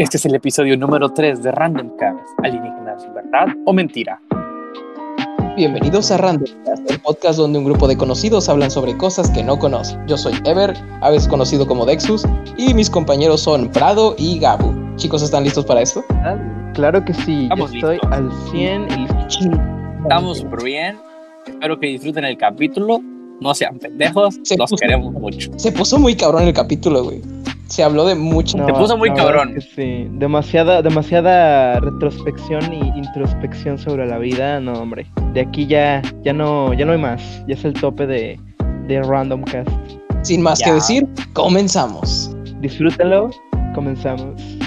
Este es el episodio número 3 de Random Cast, alienígenas, ¿verdad o mentira? Bienvenidos a Random Cast, el podcast donde un grupo de conocidos hablan sobre cosas que no conocen. Yo soy Ever, a veces conocido como Dexus, y mis compañeros son Prado y Gabu. Chicos, ¿están listos para esto? Claro que sí, Estamos estoy listos. al 100 y listo. Estamos súper bien. Espero que disfruten el capítulo. No sean pendejos. Se Los puso- queremos mucho. Se puso muy cabrón el capítulo, güey. Se habló de mucho. No, Te puso muy cabrón. es que sí, demasiada, demasiada retrospección y introspección sobre la vida, no hombre. De aquí ya, ya no, ya no hay más. Ya es el tope de, de Random Cast. Sin más que decir, comenzamos. Disfrútenlo, comenzamos.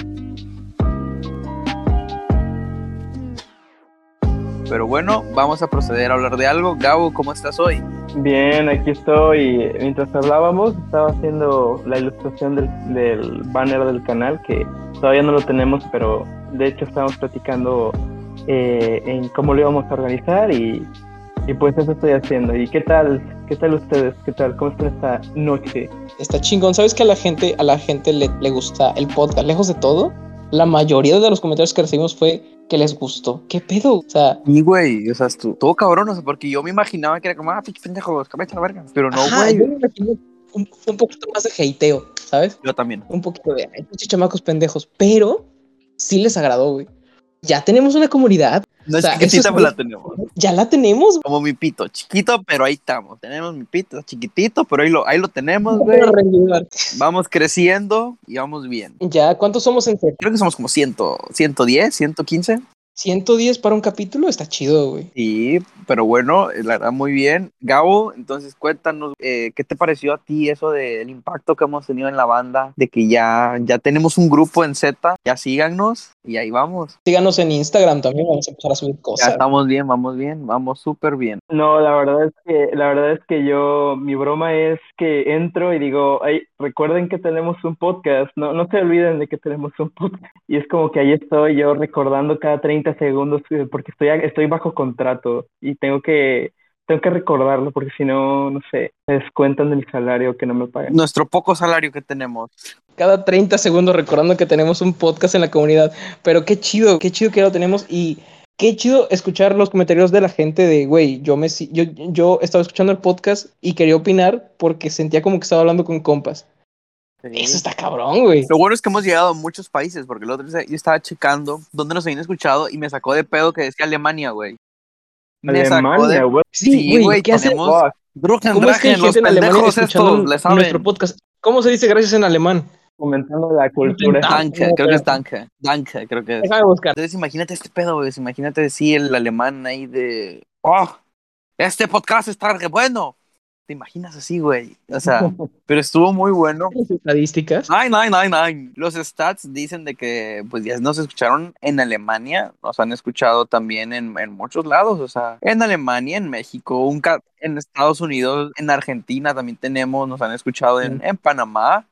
Pero bueno, vamos a proceder a hablar de algo. Gabo, ¿cómo estás hoy? Bien, aquí estoy. Mientras hablábamos, estaba haciendo la ilustración del, del banner del canal, que todavía no lo tenemos, pero de hecho estamos platicando eh, en cómo lo íbamos a organizar y, y pues eso estoy haciendo. ¿Y qué tal? ¿Qué tal ustedes? ¿Qué tal? ¿Cómo están esta noche? Está chingón. ¿Sabes que a la gente, a la gente le, le gusta el podcast? Lejos de todo, la mayoría de los comentarios que recibimos fue que les gustó. ¿Qué pedo? O sea, Y güey, o sea, tú, todo cabrón, o sea, porque yo me imaginaba que era como, ah, pinche a la verga. Pero no, güey. yo me imagino un, un poquito más de hateo, ¿sabes? Yo también. un poquito de ay, chamacos pendejos, pero sí les agradó, güey. Ya tenemos una comunidad, No O es chiquitita, pero la muy- tenemos. ya la tenemos. Como mi pito, chiquito, pero ahí estamos. Tenemos mi pito, chiquitito, pero ahí lo, ahí lo tenemos, güey. Vamos creciendo y vamos bien. Ya, ¿cuántos somos en serio? Creo que somos como 100, 110, 115. 110 para un capítulo, está chido, güey. Sí, pero bueno, la verdad muy bien. Gabo, entonces cuéntanos, eh, ¿qué te pareció a ti eso del impacto que hemos tenido en la banda? De que ya, ya tenemos un grupo en Z, ya síganos y ahí vamos. Síganos en Instagram también, vamos a empezar a subir Ya cosas. estamos bien, vamos bien, vamos súper bien. No, la verdad es que la verdad es que yo mi broma es que entro y digo, ay, recuerden que tenemos un podcast, no no se olviden de que tenemos un podcast. Y es como que ahí estoy yo recordando cada 30 segundos eh, porque estoy estoy bajo contrato y tengo que tengo que recordarlo porque si no, no sé, me descuentan de mi salario que no me pagan. Nuestro poco salario que tenemos. Cada 30 segundos recordando que tenemos un podcast en la comunidad. Pero qué chido, qué chido que lo tenemos y qué chido escuchar los comentarios de la gente de, güey, yo me si- yo, yo estaba escuchando el podcast y quería opinar porque sentía como que estaba hablando con compas. Eso está cabrón, güey. Lo bueno es que hemos llegado a muchos países, porque el otro día yo estaba checando dónde nos habían escuchado y me sacó de pedo que decía Alemania, güey. Me sacó de Alemania, güey. Sí, Sí, güey, ¿qué hace? tenemos- Fuck. Drucken, ¿Cómo es que hay gente en Alemania pendejos escuchando estos, le saben. nuestro podcast? ¿Cómo se dice gracias en alemán? Fomentando la cultura. Danke, creo que es Danke. Danke, creo que es. Déjame buscar. Entonces imagínate este pedo, güey. Imagínate decir el alemán ahí de. ¡Oh! Este podcast está re bueno. ¿Te imaginas así, güey? O sea, pero estuvo muy bueno. Estadísticas. Ay, ay, ay, ay. Los stats dicen de que pues ya nos escucharon en Alemania, nos han escuchado también en, en muchos lados, o sea, en Alemania, en México, un en Estados Unidos, en Argentina también tenemos, nos han escuchado en, en Panamá,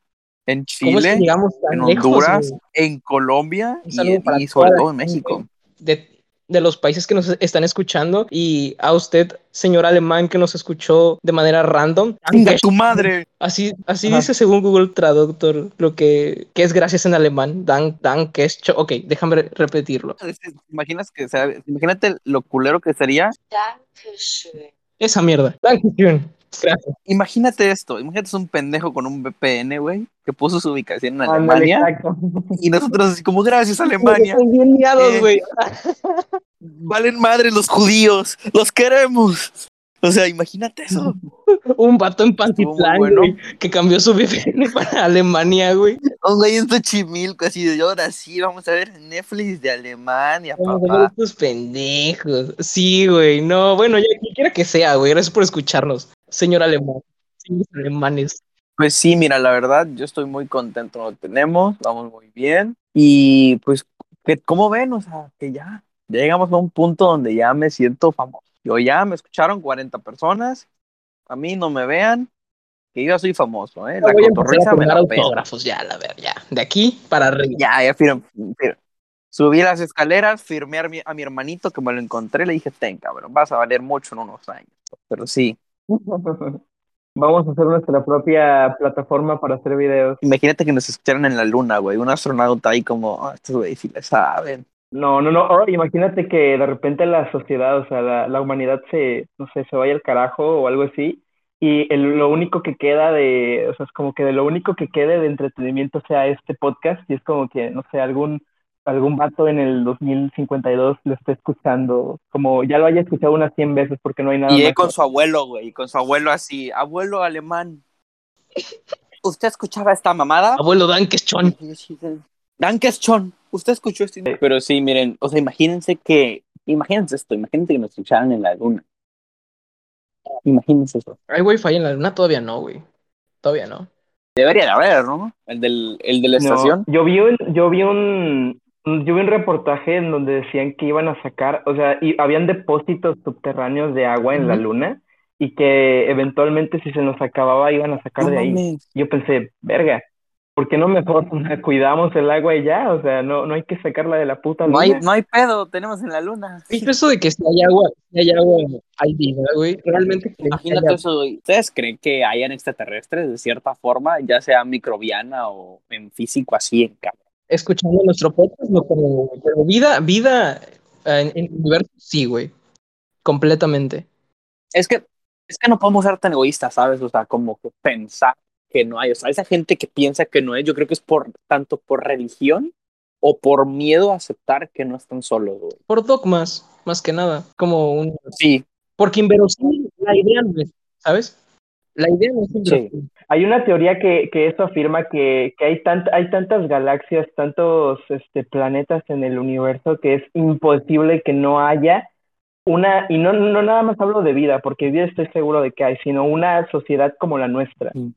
en ¿Cómo es que Chile, en Honduras, en Colombia y, y sobre todo en México. De, de los países que nos están escuchando y a usted, señor alemán, que nos escuchó de manera random. ¡Chinga tu madre! Así, así Ajá. dice según Google Traductor lo que, que es gracias en alemán. Dan, dan, que es cho- Ok, déjame re- repetirlo. ¿Te imaginas que, o sea, imagínate lo culero que sería Dankeschön. Esa mierda. Dankeschön. Gracias. Imagínate esto, imagínate es un pendejo con un VPN, güey, que puso su ubicación en Alemania exacto. y nosotros así como gracias Alemania, Están bien miados, Eh. valen madre los judíos, los queremos. O sea, imagínate eso. Un vato en Pantitlán, muy bueno. güey, que cambió su VPN para Alemania, güey. Un güey en Xochimilco así de ahora sí, vamos a ver Netflix de Alemania, Vamos a ver papá. estos pendejos. Sí, güey. No, bueno, ya quien quiera que sea, güey. Gracias por escucharnos, señor alemán. Alemanes. Pues sí, mira, la verdad, yo estoy muy contento, lo tenemos, vamos muy bien. Y pues, ¿qué- ¿cómo ven? O sea, que ya, ya llegamos a un punto donde ya me siento famoso. Yo ya me escucharon 40 personas, a mí no me vean, que yo ya soy famoso, ¿eh? La Voy a empezar a cotorriza me la autógrafos ya, la ver, ya. De aquí para arriba. Ya, ya firmé. fir- Subí las escaleras, firmé a mi, a mi hermanito que me lo encontré, le dije, ten, cabrón, vas a valer mucho en unos años. Pero sí, Vamos a hacer nuestra propia plataforma para hacer videos. Imagínate que nos escucharan en la luna, güey. Un astronauta ahí como, ah, estos güeyes sí le saben. No, no, no. Oh, imagínate que de repente la sociedad, o sea, la, la humanidad se, no sé, se vaya al carajo o algo así. Y el, lo único que queda de, o sea, es como que de lo único que quede de entretenimiento sea este podcast. Y es como que, no sé, algún, algún vato en el 2052 lo esté escuchando. Como ya lo haya escuchado unas 100 veces porque no hay nada Y más. con su abuelo, güey. Con su abuelo así, abuelo alemán. ¿Usted escuchaba esta mamada? Abuelo Dan, que es chon. Dankes Chon, usted escuchó esto. Pero sí, miren, o sea, imagínense que, imagínense esto, imagínense que nos escucharan en la luna. Imagínense eso. ¿Hay wifi en la luna? Todavía no, güey. Todavía no. Debería de haber, ¿no? El, del, el de la No, estación. yo vi un, yo vi un, yo vi un reportaje en donde decían que iban a sacar, o sea, y habían depósitos subterráneos de agua en la luna y que eventualmente si se nos acababa iban a sacar No de ahí. mames. Yo pensé, verga, ¿por qué no mejor cuidamos el agua y ya? O sea, no, no hay que sacarla de la puta No hay, luna. no hay pedo, tenemos en la luna. ¿Viste eso de que si hay agua, si hay agua, hay vida, güey? Realmente Imagínate eso, güey. ¿Ustedes creen que hayan extraterrestres de cierta forma, ya sea microbiana o en físico así en cabrón? Escuchando nuestro podcast, no creo. Pero vida, vida eh, en, en el universo, sí, güey. Completamente. Es que, es que no podemos ser tan egoístas, ¿sabes? O sea, como que pensar que no hay. O sea, esa gente que piensa que no es, yo creo que es por tanto por religión o por miedo a aceptar que no están solos, güey. Por dogmas, más que nada. Como un. Sí, Porque inverosímil, la idea no es, ¿sabes? La idea no es inverosímil. Hay una teoría que, que eso afirma que, que hay, tant, hay tantas galaxias, tantos este, planetas en el universo que es imposible que no haya una, y no, no nada más hablo de vida, porque vida estoy seguro de que hay, sino una sociedad como la nuestra. Mm.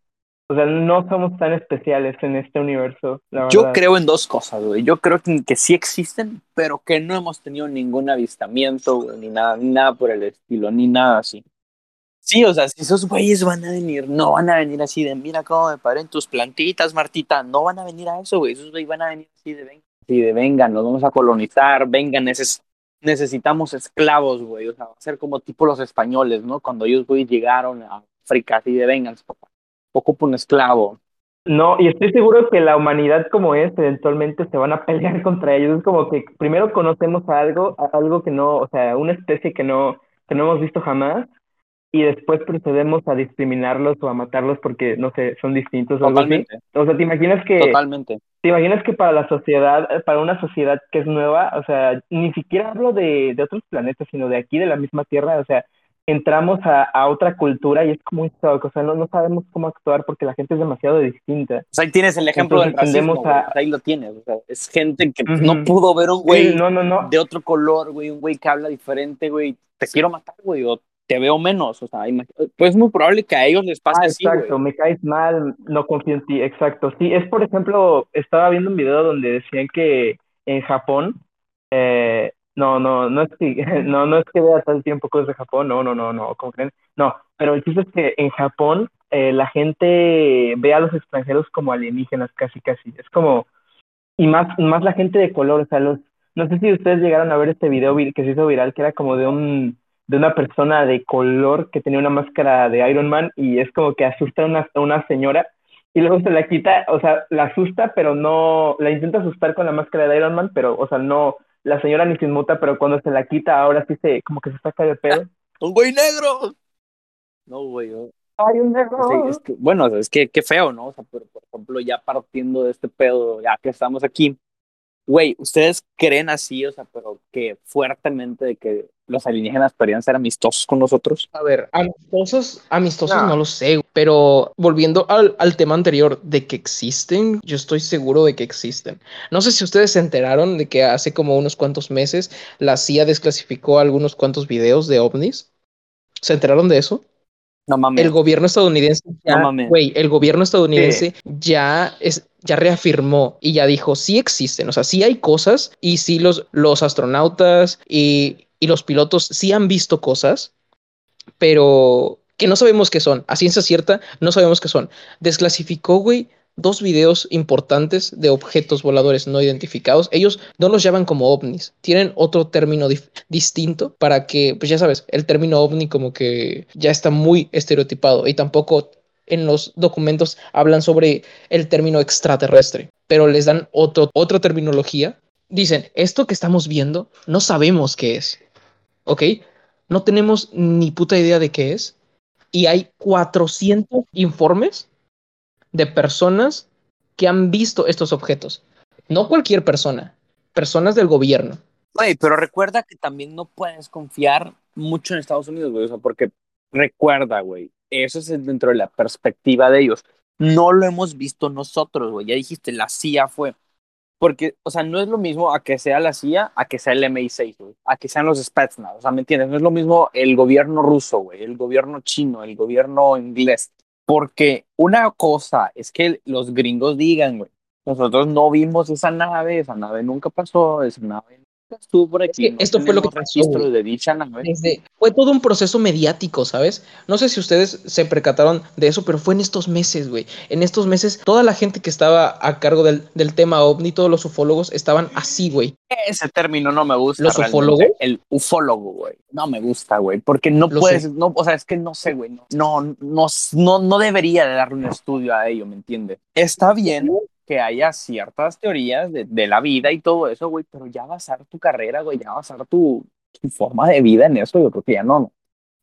O sea, no somos tan especiales en este universo, la yo verdad. creo en dos cosas, güey. Yo creo que, que sí existen, pero que no hemos tenido ningún avistamiento, güey, ni nada, ni nada por el estilo, ni nada así. Sí, o sea, si esos güeyes van a venir, no van a venir así de, mira cómo me paren tus plantitas, Martita, no van a venir a eso, güey, esos güeyes van a venir así de, venga, así de, venga, nos vamos a colonizar, vengan, neces necesitamos esclavos, güey, o sea, va a ser como tipo los españoles, ¿no? Cuando ellos, güey, llegaron a África, así de, vengan, ocupa un esclavo. No, y estoy seguro que la humanidad como es, eventualmente se van a pelear contra ellos. Es como que primero conocemos algo, algo que no, o sea, una especie que no, que no hemos visto jamás, y después procedemos a discriminarlos o a matarlos porque, no sé, son distintos o algo así. Totalmente, O sea, ¿te imaginas que, totalmente. te imaginas que para la sociedad, para una sociedad que es nueva, o sea, ni siquiera hablo de, de otros planetas, sino de aquí, de la misma Tierra, o sea, entramos a, a otra cultura y es como un shock, o sea, no, no sabemos cómo actuar porque la gente es demasiado distinta. O sea, ahí tienes el ejemplo del Entonces racismo, a- güey, ahí lo tienes, o sea, es gente que Ujú. no pudo ver un Sí, güey no, no, no. de otro color, güey, un güey que habla diferente, güey, te quiero matar, güey, o te veo menos, o sea, pues es muy probable que a ellos les pase Ah, así, exacto, me caes mal, no confío en ti, exacto. Sí, es por ejemplo, estaba viendo un video donde decían que en Japón, eh, no, no, no es que, no, no es que vea todo el tiempo cosas de Japón, no, no, no, no, ¿cómo creen? No, pero el chiste es que en Japón eh, la gente ve a los extranjeros como alienígenas casi, casi. Es como, y más, más la gente de color, o sea, los, no sé si ustedes llegaron a ver este video que se hizo viral, que era como de un, de una persona de color que tenía una máscara de Iron Man y es como que asusta a una, a una señora y luego se la quita, o sea, la asusta, pero no, la intenta asustar con la máscara de Iron Man, pero, o sea, no, la señora ni se inmuta, pero cuando se la quita ahora sí se, como que se saca de pedo. ¡Un güey negro! No, güey, yo- ¡Ay, un negro! Sí, es que, bueno, es que qué feo, ¿no? O sea, pero por ejemplo, ya partiendo de este pedo, ya que estamos aquí, güey, ¿ustedes creen así, o sea, pero que fuertemente de que los alienígenas podrían ser amistosos con nosotros? A ver, amistosos, amistosos No. no, lo sé, pero volviendo al, al tema anterior de que existen, yo estoy seguro de que existen. No sé si ustedes se enteraron de que hace como unos cuantos meses la CIA desclasificó algunos cuantos videos de ovnis. ¿Se enteraron de eso? No mames. El gobierno estadounidense ya, No mames. güey, el gobierno estadounidense ya es, ya reafirmó y ya dijo, sí existen, o sea, sí hay cosas y sí los, los astronautas y, y los pilotos sí han visto cosas, pero que no sabemos qué son. A ciencia cierta, no sabemos qué son. Desclasificó, güey, dos videos importantes de objetos voladores no identificados. Ellos no los llaman como ovnis, tienen otro término distinto para que, pues ya sabes, el término ovni como que ya está muy estereotipado y tampoco en los documentos hablan sobre el término extraterrestre, pero les dan otro, otra terminología. Dicen, esto que estamos viendo no sabemos qué es, ¿ok? No tenemos ni puta idea de qué es. Y hay 400 informes de personas que han visto estos objetos. No cualquier persona, personas del gobierno. Pero recuerda que también no puedes confiar mucho en Estados Unidos, güey. Porque recuerda, güey, eso es dentro de la perspectiva de ellos. No lo hemos visto nosotros, güey. Ya dijiste, la CIA fue. Porque, o sea, no es lo mismo a que sea la CIA, a que sea el MI6, güey. A que sean los Spetsnaz. O sea, ¿me entiendes? No es lo mismo el gobierno ruso, güey. El gobierno chino, el gobierno inglés. Porque una cosa es que los gringos digan, güey, nosotros no vimos esa nave, esa nave nunca pasó, esa nave nunca estuvo por aquí. que no esto fue lo que pasó, de dicha. Desde, fue todo un proceso mediático, ¿sabes? No sé si ustedes se percataron de eso, pero fue en estos meses, güey. En estos meses, toda la gente que estaba a cargo del, del tema ovni, todos los ufólogos, estaban así, güey. Ese término no me gusta. ¿Los ufólogos? El ufólogo, güey. No me gusta, güey. Porque no Lo puedes, sé. no, o sea, es que no sé, güey. No, no, no, no, no debería de darle un estudio a ello, ¿me entiendes? Está bien que haya ciertas teorías de, de la vida y todo eso, güey, pero ya basar tu carrera, güey, ya basar tu, tu forma de vida en eso, yo creo que ya no,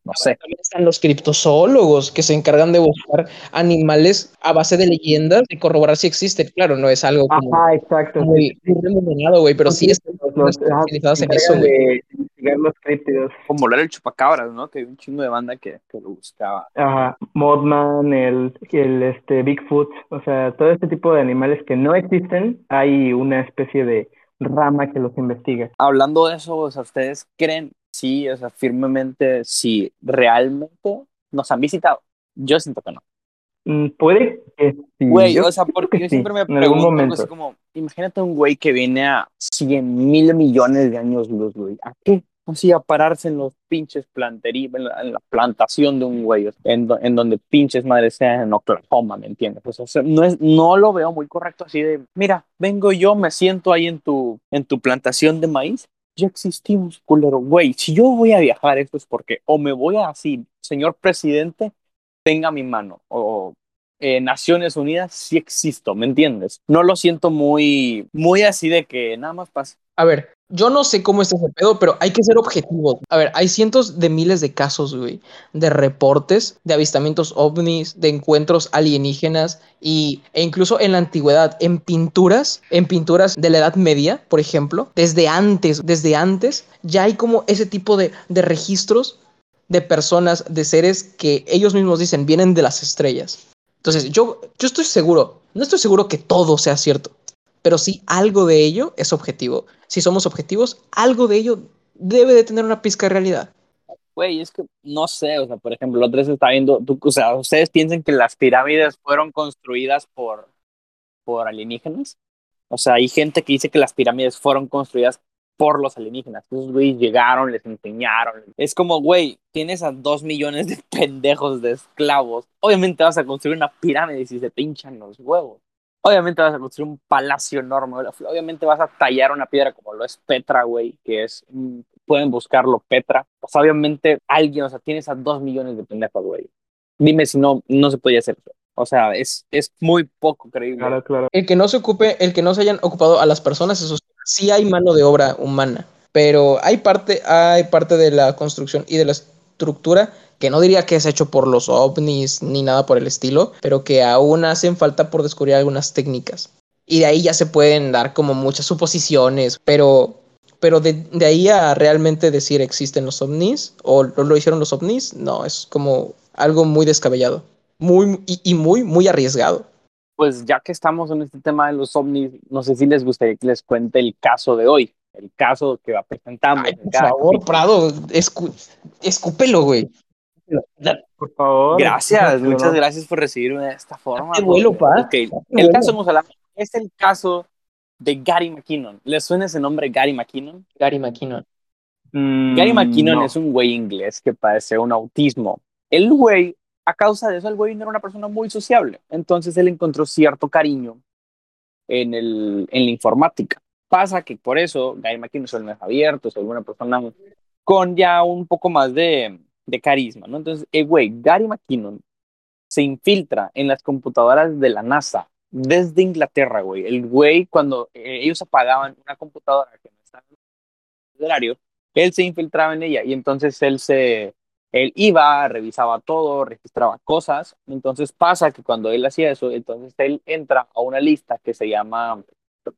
no, sé. También están los criptozoólogos que se encargan de buscar animales a base de leyendas y corroborar si existen. Claro, no es algo como Ajá, exacto. sí, muy, muy remunerado, güey, pero sí Sí, están los- se en eso, güey. de investigar los críptidos. Como hablar el chupacabras, ¿no? Que hay un chingo de banda que, que lo buscaba. Ajá, Mothman, el, el este Bigfoot, o sea, todo este tipo de animales que no existen, hay una especie de rama que los investiga. Hablando de eso, o sea, ¿ustedes creen, sí, o sea, firmemente, si realmente nos han visitado? Yo siento que no. Mm, Puede que sí. Güey, yo o sea, porque que yo sí, siempre me en algún pregunto, momento. así como, imagínate un güey que viene a 100 mil millones de años luz, güey. ¿A qué? Así a pararse en los pinches planterías, en la, en la plantación de un güey, en, do- en donde pinches madres sean en Oklahoma, ¿me entiendes? O sea, no, es, no lo veo muy correcto así de, mira, vengo yo, me siento ahí en tu, en tu plantación de maíz, ya existimos, culero. Güey, si yo voy a viajar, esto es porque o me voy así, señor presidente, tenga mi mano, o eh, Naciones Unidas sí existo, ¿me entiendes? No lo siento muy, muy así de que nada más pasa. A ver, yo no sé cómo está ese pedo, pero hay que ser objetivos. A ver, hay cientos de miles de casos, güey, de reportes, de avistamientos ovnis, de encuentros alienígenas y, e incluso en la antigüedad, en pinturas, en pinturas de la Edad Media, por ejemplo, desde antes, desde antes, ya hay como ese tipo de, de registros de personas, de seres que ellos mismos dicen vienen de las estrellas. Entonces, yo, yo estoy seguro, no estoy seguro que todo sea cierto, pero sí algo de ello es objetivo. Si somos objetivos, algo de ello debe de tener una pizca de realidad. Güey, es que no sé, o sea, por ejemplo, otra vez estaba viendo, tú- o sea, ¿ustedes piensan que las pirámides fueron construidas por, por alienígenas? O sea, hay gente que dice que las pirámides fueron construidas por los alienígenas. Esos güeyes llegaron, les enseñaron. Es como, güey, tienes a dos millones de pendejos de esclavos. Obviamente vas a construir una pirámide si se te hinchan los huevos. Obviamente vas a construir un palacio enorme. Obviamente vas a tallar una piedra como lo es Petra, güey, que es, mm, pueden buscarlo Petra. Pues obviamente alguien, o sea, tienes a dos millones de pendejos, güey. Dime si no, no se podía hacer eso. O sea, es, es muy poco creíble. Claro, claro. El que no se ocupe, el que no se hayan ocupado a las personas, eso sí, hay mano de obra humana, pero hay parte, hay parte de la construcción y de la estructura que no diría que es hecho por los ovnis ni nada por el estilo, pero que aún hacen falta por descubrir algunas técnicas. Y de ahí ya se pueden dar como muchas suposiciones, pero, pero de, de ahí a realmente decir existen los ovnis o lo, lo hicieron los ovnis, no, es como algo muy descabellado, muy y, y muy, muy arriesgado. Pues ya que estamos en este tema de los ovnis, no sé si les gustaría que les cuente el caso de hoy, el caso que va presentando. Ay, por favor, Prado, escu escúpelo, güey. Por favor. Gracias, Pero muchas no. gracias por recibirme de esta forma. Date vuelo, pa. ok, Date El caso Musalama es el caso de Gary McKinnon. ¿Les suena ese nombre, Gary McKinnon? Gary McKinnon. Mm, Gary McKinnon no. es un güey inglés que padece un autismo. El güey a causa de eso, el güey no era una persona muy sociable. Entonces él encontró cierto cariño en, el, en la informática. Pasa que por eso Gary McKinnon es el más abierto, es alguna persona con ya un poco más de, carisma, ¿no? Entonces, el güey, Gary McKinnon se infiltra en las computadoras de la NASA desde Inglaterra, güey. El güey, cuando eh, ellos apagaban una computadora que no estaba en el horario, él se infiltraba en ella y entonces él se, él iba, revisaba todo, registraba cosas. Entonces pasa que cuando él hacía eso, entonces él entra a una lista que se llama,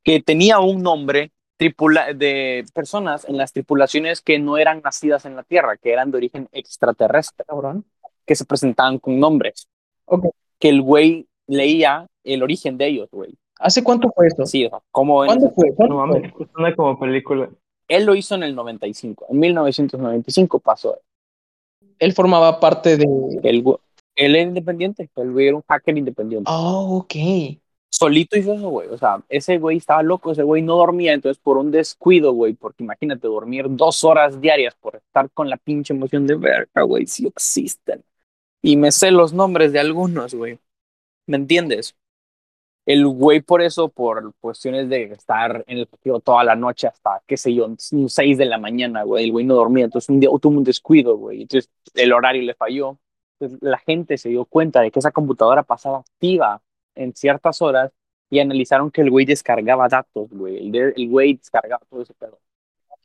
que tenía un nombre tripula de personas en las tripulaciones que no eran nacidas en la Tierra, que eran de origen extraterrestre, Cabrón. que se presentaban con nombres. Ok. Que el güey leía el origen de ellos, güey. ¿Hace cuánto fue esto? Sí, o sea, como en- ¿Cuándo fue? ¿Cuándo No mames, suena como película. él lo hizo en el 95, en 1995 pasó. Él formaba parte de. El, güey- él era independiente, el güey era un hacker independiente. Oh, ok. Solito hizo eso, güey. O sea, ese güey estaba loco, ese güey no dormía, entonces por un descuido, güey, porque imagínate dormir dos horas diarias por estar con la pinche emoción de verga, güey, si existen. Y me sé los nombres de algunos, güey. ¿Me entiendes? El güey por eso, por cuestiones de estar en el partido toda la noche hasta, qué sé yo, 6 de la mañana, güey, el güey no dormía, entonces un día tuvo un descuido, güey, entonces el horario le falló. Entonces la gente se dio cuenta de que esa computadora pasaba activa en ciertas horas y analizaron que el güey descargaba datos, güey. El, el güey descargaba todo ese pedo.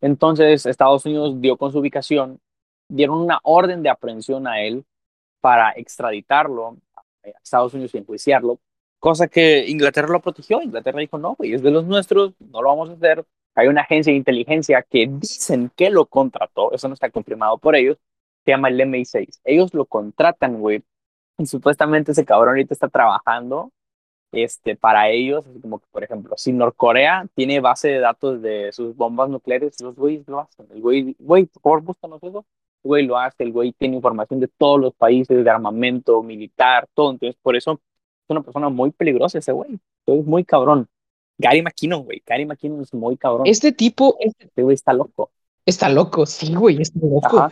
Entonces, Estados Unidos dio con su ubicación, dieron una orden de aprehensión a él para extraditarlo a Estados Unidos y enjuiciarlo, cosa que Inglaterra lo protegió. Inglaterra dijo, no, güey, es de los nuestros, no lo vamos a hacer. Hay una agencia de inteligencia que dicen que lo contrató, eso no está confirmado por ellos, se llama el MI6. Ellos lo contratan, güey, y supuestamente ese cabrón ahorita está trabajando este, para ellos, así como que, por ejemplo, si Norcorea tiene base de datos de sus bombas nucleares, los güeyes lo hacen. El güey, güey, por favor, búscanos eso. El güey lo hace, el güey tiene información de todos los países, de armamento militar, todo. Entonces, por eso es una persona muy peligrosa ese güey. Es muy cabrón. Gary McKinnon, güey. Gary McKinnon es muy cabrón. Este tipo este- Este güey está loco. está loco. Sí, güey, está loco. Ajá.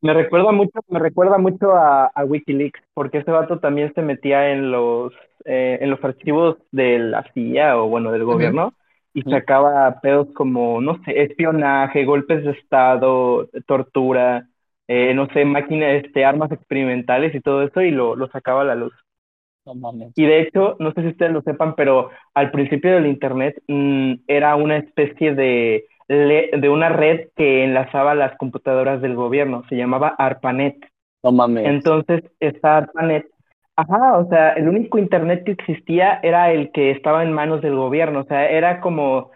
Me recuerda mucho, me recuerda mucho a, a WikiLeaks, porque ese vato también se metía en los, eh, en los archivos de la CIA o bueno, del gobierno y sacaba pedos como, no sé, espionaje, golpes de estado, tortura, eh, no sé, máquinas, este, armas experimentales y todo eso y lo, lo sacaba a la luz. Y de hecho, no sé si ustedes lo sepan, pero al principio del Internet mm, era una especie de, de una red que enlazaba las computadoras del gobierno, se llamaba ARPANET. No mames. Entonces, esta ARPANET, ajá, o sea, el único Internet que existía era el que estaba en manos del gobierno, o sea, era como,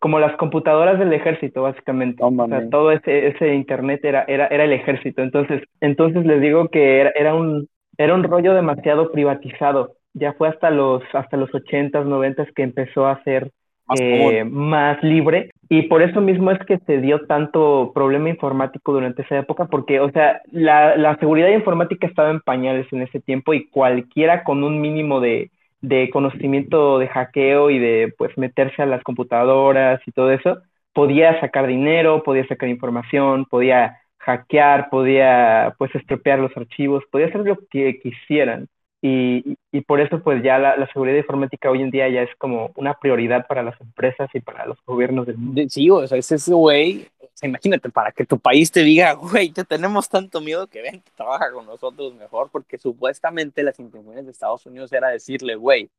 como las computadoras del ejército, básicamente. O sea, todo ese, ese Internet era, era, era el ejército. Entonces, entonces les digo que era, era un, era un rollo demasiado privatizado. Ya fue hasta los, hasta los 80s, 90s que empezó a ser Más eh, más libre y por eso mismo es que se dio tanto problema informático durante esa época porque, o sea, la, la seguridad informática estaba en pañales en ese tiempo y cualquiera con un mínimo de, de conocimiento de hackeo y de pues meterse a las computadoras y todo eso, podía sacar dinero, podía sacar información, podía hackear, podía pues estropear los archivos, podía hacer lo que quisieran. Y, y- por eso pues ya la, la seguridad informática hoy en día ya es como una prioridad para las empresas y para los gobiernos del mundo. Sí, o sea, es ese güey. O sea, imagínate, para que tu país te diga, güey, te tenemos tanto miedo que ven, trabaja con nosotros mejor, porque supuestamente las intenciones de Estados Unidos era decirle, güey,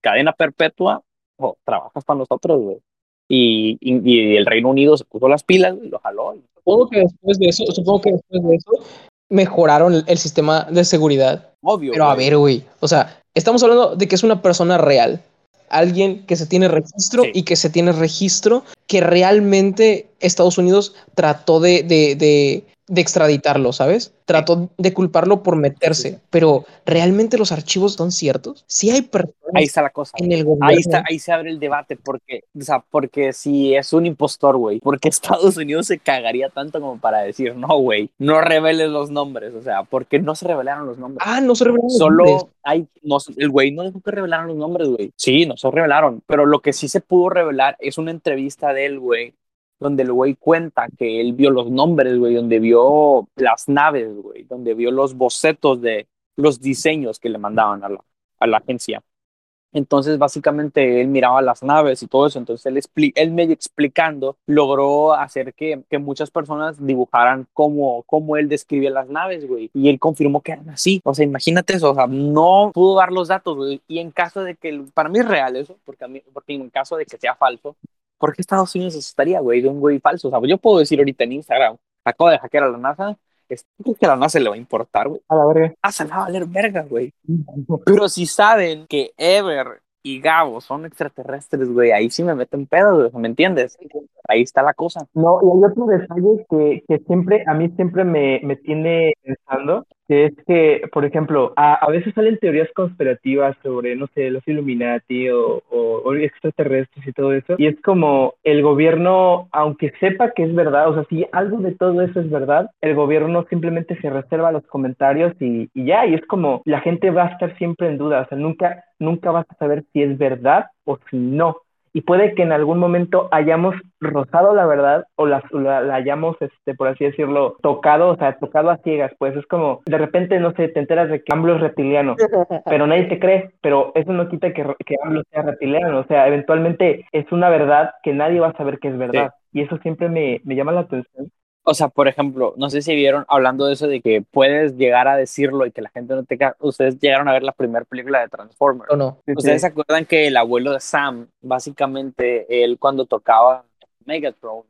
cadena perpetua o trabajas para nosotros, güey. Y, y, y el Reino Unido se puso las pilas, güey, lo jaló. y- Supongo que después de eso, supongo que después de eso mejoraron el, sistema de seguridad. Obvio. Pero a güey. ver, güey, o sea, estamos hablando de que es una persona real. Alguien que se tiene registro Sí. y que se tiene registro que realmente Estados Unidos trató de, de, de, de extraditarlo, ¿sabes? Trató de culparlo por meterse. Pero ¿realmente los archivos son ciertos? Sí hay personas Ahí está la cosa. en el gobierno. Ahí está, ahí se abre el debate porque, o sea, porque si es un impostor, güey, porque Estados Unidos se cagaría tanto como para decir, no, güey, no reveles los nombres, o sea, porque no se revelaron los nombres. Ah, no se revelaron los nombres. Solo hay, no, el güey no dejó que revelaran los nombres, güey. Sí, no se revelaron, pero lo que sí se pudo revelar es una entrevista de él, güey, donde el güey cuenta que él vio los nombres, güey, donde vio las naves, güey, donde vio los bocetos de, los diseños que le mandaban a la, a la agencia. Entonces, básicamente, él miraba las naves y todo eso. Entonces, él, expli él medio explicando, logró hacer que, que muchas personas dibujaran cómo, cómo él describía las naves, güey. Y él confirmó que eran así. O sea, imagínate eso. O sea, no pudo dar los datos. Y en caso de que, para mí es real eso, porque, porque en caso de que sea falso, ¿por qué Estados Unidos asustaría, güey, de un güey falso? O sea, yo puedo decir ahorita en Instagram, acabo de hackear a la NASA, es que a la NASA le va a importar, güey. A la verga. Ah, se va a valer verga, güey. Pero si saben que Ever y Gabo son extraterrestres, güey, ahí sí me meten pedo, güey, ¿me entiendes? Ahí está la cosa. No, y hay otro detalle que, que siempre, a mí siempre me, me tiene pensando, que es que, por ejemplo, a, a veces salen teorías conspirativas sobre, no sé, los Illuminati o, o, extraterrestres y todo eso, y es como el gobierno, aunque sepa que es verdad, o sea, si algo de todo eso es verdad, el gobierno simplemente se reserva los comentarios y, y ya, y es como la gente va a estar siempre en duda, o sea, nunca, nunca vas a saber si es verdad o si no y puede que en algún momento hayamos rozado la verdad o la, la, la, hayamos, este, por así decirlo, tocado, o sea, tocado a ciegas, pues es como, de repente, no sé, te enteras de que AMLO es reptiliano, pero nadie te cree, pero eso no quita que, que AMLO sea reptiliano, o sea, eventualmente es una verdad que nadie va a saber que es verdad, sí. y eso siempre me, me llama la atención. O sea, por ejemplo, no sé si vieron hablando de eso de que puedes llegar a decirlo y que la gente no te Ustedes llegaron a ver la primera película de Transformers. ¿O no? Ustedes se acuerdan que el abuelo de Sam, básicamente, él cuando tocaba Megatron,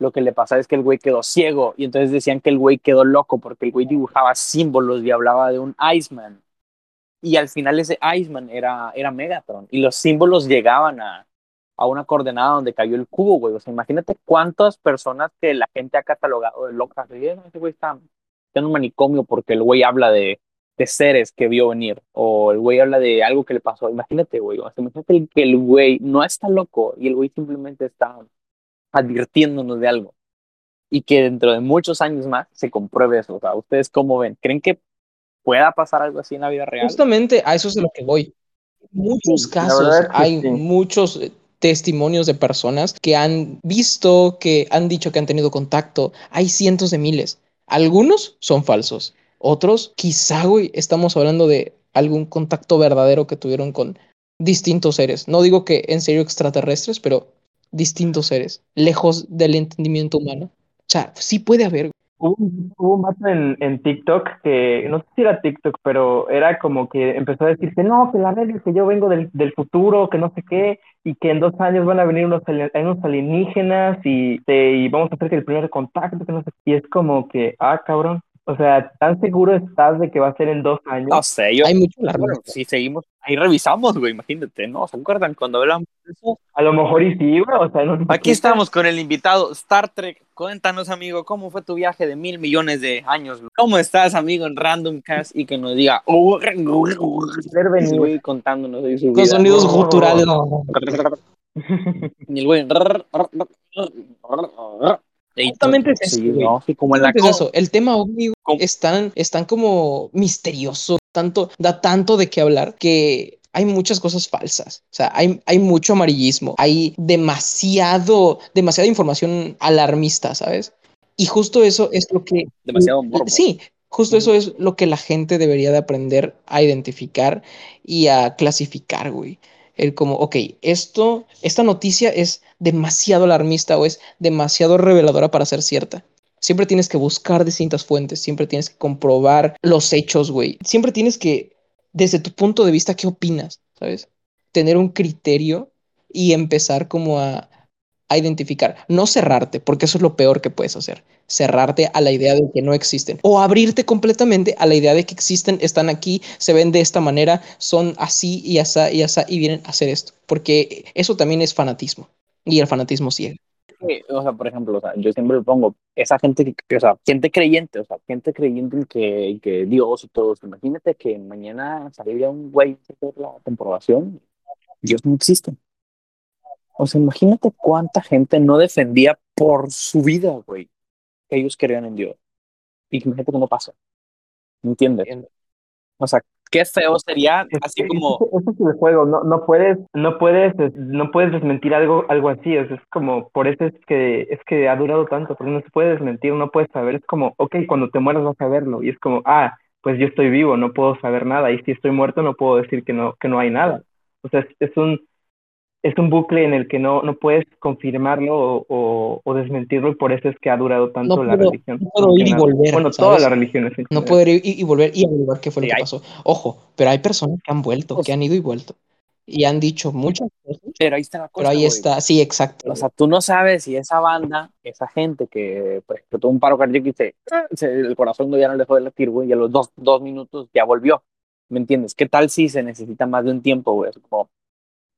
lo que le pasaba es que el güey quedó ciego y entonces decían que el güey quedó loco porque el güey dibujaba símbolos y hablaba de un Iceman. Y al final ese Iceman era, era Megatron y los símbolos llegaban a, a una coordenada donde cayó el cubo, güey. O sea, imagínate cuántas personas que la gente ha catalogado de locas. Ese güey está, está en un manicomio porque el güey habla de, de seres que vio venir. O el güey habla de algo que le pasó. Imagínate, güey. O sea, imagínate que el güey no está loco y el güey simplemente está advirtiéndonos de algo. Y que dentro de muchos años más se compruebe eso. O sea, ¿ustedes cómo ven? ¿Creen que pueda pasar algo así en la vida real? Justamente a eso es a lo que voy. Muchos casos, hay sí. muchos eh, testimonios de personas que han visto, que han dicho que han tenido contacto. Hay cientos de miles. Algunos son falsos. Otros, quizá, güey, estamos hablando de algún contacto verdadero que tuvieron con distintos seres. No digo que en serio extraterrestres, pero distintos seres, lejos del entendimiento humano. O sea, sí puede haber. Hubo, un- hubo un vato en, en TikTok que, no sé si era TikTok, pero era como que empezó a decir que no, que la verdad es que yo vengo del, del futuro, que no sé qué, y que en dos años van a venir unos, unos alienígenas y, te- y vamos a hacer que el primer contacto, que no sé qué. Y es como que, ah, cabrón. O sea, ¿tan seguro estás de que va a ser en dos años? No sé, yo. Hay mucho Bueno, alarmista. si seguimos, ahí revisamos, güey, imagínate, ¿no? ¿Se acuerdan cuando hablamos de eso? A lo mejor y sí, güey. O sea, no Aquí estamos con el invitado Star Trek. Cuéntanos, amigo, ¿cómo fue tu viaje de mil millones de años? ¿Cómo estás, amigo, en Random Cast? Y que nos diga, Poder venir. ese güey contándonos de su Con sonidos guturales. Y el güey. Justamente es eso, Sí, güey. ¿no? Sí, como en la es eso. El tema ovni están, están como misterioso, tanto, da tanto de qué hablar que hay muchas cosas falsas. O sea, hay, hay mucho amarillismo, hay demasiado, demasiada información alarmista, ¿sabes? Y justo eso es lo que demasiado morbo. Sí, justo eso es lo que la gente debería de aprender a identificar y a clasificar, güey. El como, ok, esto, esta noticia es demasiado alarmista o es demasiado reveladora para ser cierta. Siempre tienes que buscar distintas fuentes, siempre tienes que comprobar los hechos, güey. Siempre tienes que, desde tu punto de vista, ¿qué opinas? ¿Sabes? Tener un criterio y empezar como a, a identificar. No cerrarte, porque eso es lo peor que puedes hacer cerrarte a la idea de que no existen o abrirte completamente a la idea de que existen, están aquí, se ven de esta manera, son así y así y así y vienen a hacer esto, porque eso también es fanatismo y el fanatismo ciega. Que, o sea, por ejemplo, o sea, yo siempre le pongo esa gente que, que, o sea, gente creyente, o sea, gente creyente en que, en que Dios y todo eso. Imagínate que mañana saliera un güey a hacer la comprobación. Dios no existe. O sea, imagínate cuánta gente no defendía por su vida, güey, que ellos creían en Dios. Y imagínate que no pasa. ¿Me entiendes? O sea, qué feo sería, así como, Ese es el juego, no, no puedes, no puedes, es- no puedes desmentir algo, algo así, o sea, es como, por eso es que, es que ha durado tanto, porque no se puede desmentir, no puedes saber, es como, ok, cuando te mueras vas a verlo, y es como, ah, pues yo estoy vivo, no puedo saber nada, y si estoy muerto no puedo decir que no, que no hay nada. O sea, es, es un, es un bucle en el que no, no puedes confirmarlo o, o, o desmentirlo, y por eso es que ha durado tanto No la puedo- religión. no puedo que ir y volver, Bueno, ¿sabes? todas las religiones. en No poder ir y y volver y averiguar qué fue lo Sí, que hay- pasó. Ojo, pero hay personas que han vuelto, Pues- que han ido y vuelto. Y han dicho muchas cosas, Pero ahí está la cosa, pero ahí güey. está, sí, exacto. O sea, tú no sabes si esa banda, esa gente que, por ejemplo, tuvo un paro cardíaco y se, se- el corazón ya no le dejó de latir, güey, y a los dos, dos minutos ya volvió. ¿Me entiendes? ¿Qué tal si se necesita más de un tiempo, güey? Como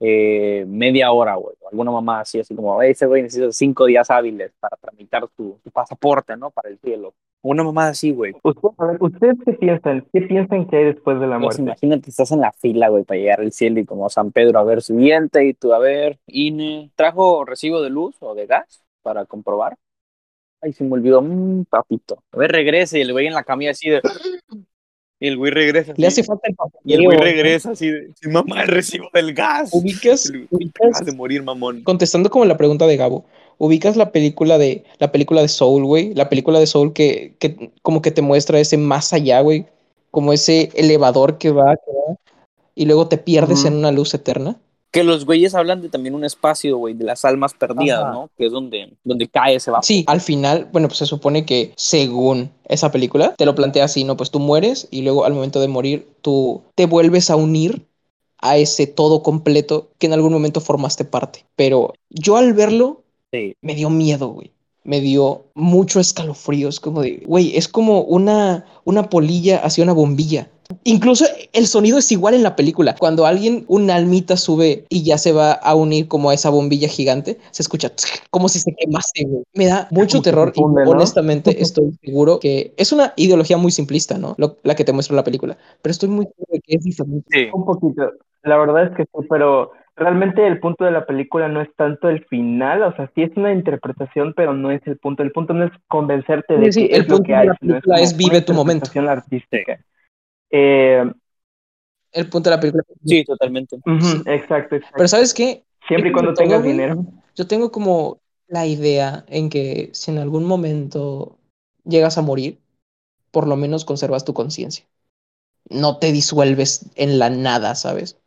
eh, media hora, güey. o Alguna mamá así, así como, "Ey, ese güey necesita cinco días hábiles para tramitar tu, tu pasaporte, ¿no? Para el cielo. Una mamá así, güey. Usted- ¿Ustedes qué piensan? ¿Qué piensan que hay después de la Pues muerte? imagínate, estás en la fila, güey, para llegar al cielo y como San Pedro, a ver, siguiente, y tú, a ver, INE, ¿trajo recibo de luz o de gas para comprobar? Ay, se me olvidó, mmm, papito. A ver, regrese, y el güey en la camilla así de... Y el güey regresa Le así, hace falta el y el güey regresa así. "Sí, mamá, el recibo del gas. ¿Ubicas? El ubicas- de morir, mamón. Contestando como la pregunta de Gabo, ¿ubicas la película de la película de Soul, güey? La película de Soul que, que como que te muestra ese más allá, güey, como ese elevador que va, que va, y luego te pierdes en una luz eterna. Que los güeyes hablan de también un espacio, güey, de las almas perdidas, Ajá. ¿no? Que es donde, donde cae ese vapor. Sí, al final, bueno, pues se supone que según esa película, te lo plantea así, ¿no? Pues tú mueres y luego al momento de morir, tú te vuelves a unir a ese todo completo que en algún momento formaste parte. Pero yo al verlo, Sí. me dio miedo, güey. Me dio mucho escalofrío. Es como de, güey, es como una, una polilla hacia una bombilla. Incluso el sonido es igual en la película. Cuando alguien, una almita sube y ya se va a unir como a esa bombilla gigante, se escucha como si se quemase, güey. Me da mucho Como terror se funde, y ¿no? honestamente estoy seguro que es una ideología muy simplista, ¿no? Lo- la que te muestra la película. Pero estoy muy seguro de que es diferente. Sí. Un poquito. La verdad es que sí, pero realmente el punto de la película no es tanto el final, o sea, sí es una interpretación, pero no es el punto. El punto no es convencerte de Sí, sí, que el es lo punto que de hay, la sino película como es vive una tu momento. interpretación artística. Eh, El punto de la película. Sí, totalmente. exacto, exacto. Pero ¿sabes qué? Siempre y cuando tengas dinero. Yo tengo como la idea en que si en algún momento llegas a morir, por lo menos conservas tu conciencia. No te disuelves en la nada, ¿sabes?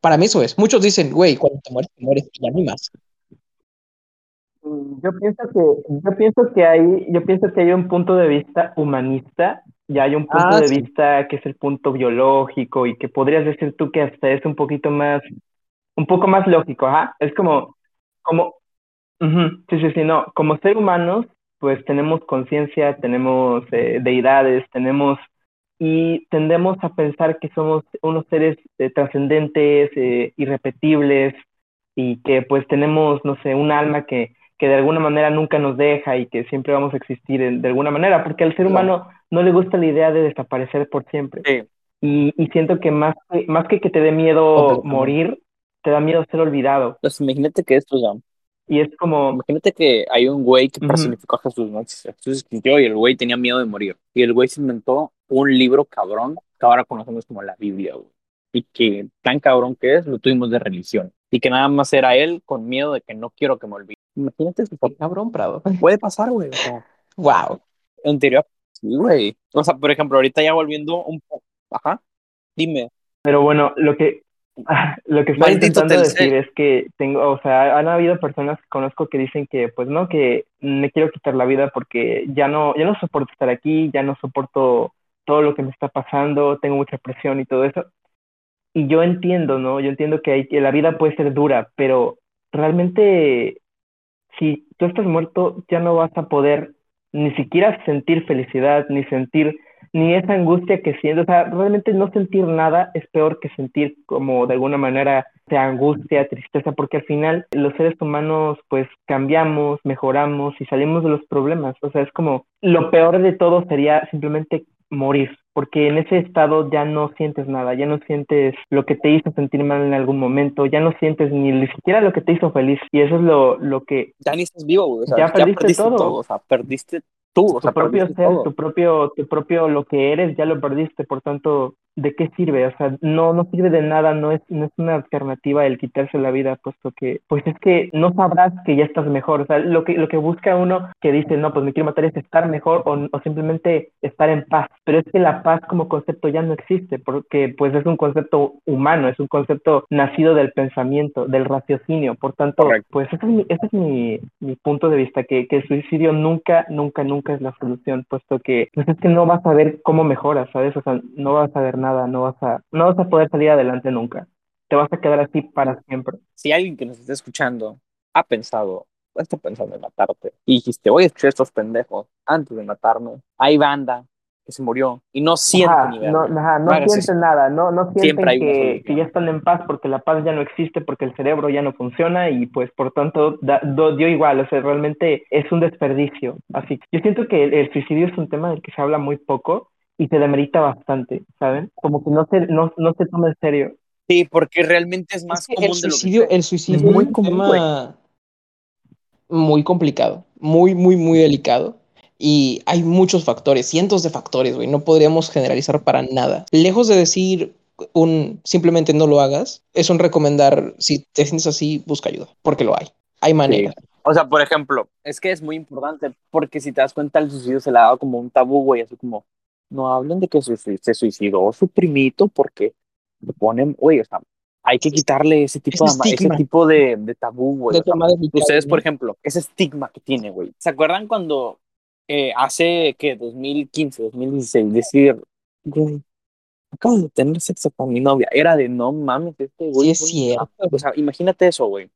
Para mí eso es. Muchos dicen, güey, cuando te mueres, te mueres y. Mm, Yo pienso que, yo pienso que hay, yo pienso que hay un punto de vista humanista y hay un punto Ah, de sí. vista que es el punto biológico y que podrías decir tú que hasta es un poquito más, un poco más lógico, ajá. Es como, como, ujú, sí, sí, sí, no, como ser humanos, pues tenemos conciencia, tenemos eh, deidades, tenemos y tendemos a pensar que somos unos seres eh, trascendentes, eh, irrepetibles y que pues tenemos, no sé, un alma que, que de alguna manera nunca nos deja y que siempre vamos a existir en- de alguna manera, porque al ser humano no le gusta la idea de desaparecer por siempre. Sí. Y, y siento que más, que más que que te dé miedo morir, te da miedo ser olvidado. Entonces, imagínate que esto, ya. Y es como, Imagínate que hay un güey que personificó a Jesús, ¿no? Jesús existió y el güey tenía miedo de morir. Y el güey se inventó un libro cabrón que ahora conocemos como la Biblia, güey. Y que tan cabrón que es, lo tuvimos de religión. Y que nada más era él con miedo de que no quiero que me olvide. Imagínate eso. Cabrón, Prado. Puede pasar, güey. O sea, Wow. en teoría, sí, güey. O sea, por ejemplo, ahorita ya volviendo un poco. Ajá. Dime. pero bueno, lo que, lo que estoy intentando decir es que tengo, o sea, han habido personas que conozco que dicen que, pues no, que me quiero quitar la vida porque ya no, ya no soporto estar aquí, ya no soporto todo lo que me está pasando, tengo mucha presión y todo eso. Y yo entiendo, ¿no? Yo entiendo que, hay, que la vida puede ser dura, pero realmente si tú estás muerto ya no vas a poder ni siquiera sentir felicidad, ni sentir ni esa angustia que sientes, o sea, realmente no sentir nada es peor que sentir como de alguna manera de angustia, tristeza, porque al final los seres humanos pues cambiamos, mejoramos y salimos de los problemas, o sea, es como lo peor de todo sería simplemente morir, porque en ese estado ya no sientes nada, ya no sientes lo que te hizo sentir mal en algún momento, ya no sientes ni, ni siquiera lo que te hizo feliz, y eso es lo, lo que Ya ni estás vivo, güey. O sea, Ya ya perdiste perdiste, todo. todo. O sea, perdiste Tú, o tu sea, propio ser, todo. tu propio, tu propio lo que eres, ya lo perdiste, por tanto, ¿de qué sirve? O sea, no, no sirve de nada, no es, no es una alternativa el quitarse la vida, puesto que, pues es que no sabrás que ya estás mejor. O sea, lo que, lo que busca uno que dice, no, pues me quiero matar es estar mejor o, o simplemente estar en paz. Pero es que la paz como concepto ya no existe, porque pues es un concepto humano, es un concepto nacido del pensamiento, del raciocinio. Por tanto, Correcto. pues ese es mi, ese es mi, mi punto de vista, que, que el suicidio nunca, nunca, nunca es la solución, puesto que pues es que no vas a ver cómo mejoras, ¿sabes? O sea, no vas a ver nada, no vas a, no vas a poder salir adelante nunca. Te vas a quedar así para siempre. Si alguien que nos esté escuchando ha pensado, está pensando en matarte, y dijiste, voy a escuchar estos pendejos antes de matarme, hay banda que se murió y no siente Ajá, ni no, verga. ajá, no No hagas sienten nada, no, no sienten que, que ya están en paz porque la paz ya no existe, porque el cerebro ya no funciona y pues por tanto da- do- dio igual, o sea, realmente es un desperdicio. Así, yo siento que el, el suicidio es un tema del que se habla muy poco y se demerita bastante, ¿saben? Como que no se, no, no se toma en serio. Sí, porque realmente es Es más que común el de lo que suicidio, el suicidio Es es muy común, muy complicado, muy, muy, muy delicado. Y hay muchos factores, cientos de factores, güey. No podríamos generalizar para nada. Lejos de decir un simplemente no lo hagas, es un recomendar, si te sientes así, busca ayuda, porque lo hay. Hay maneras. O sea, por ejemplo, es que es muy importante porque si te das cuenta, el suicidio se le ha dado como un tabú, güey, así como, no hablen de que se, se suicidó su primito porque le ponen, güey, o sea, hay que quitarle ese tipo, Ese de, ese tipo de, de tabú, güey. Ustedes, por ejemplo, ese estigma que tiene, güey. ¿Se acuerdan cuando eh, hace, ¿qué? 2015, 2016, decir, güey, acabo de tener sexo con mi novia? Era de, no mames, este güey. Sí, es cierto. O sea, imagínate eso, güey.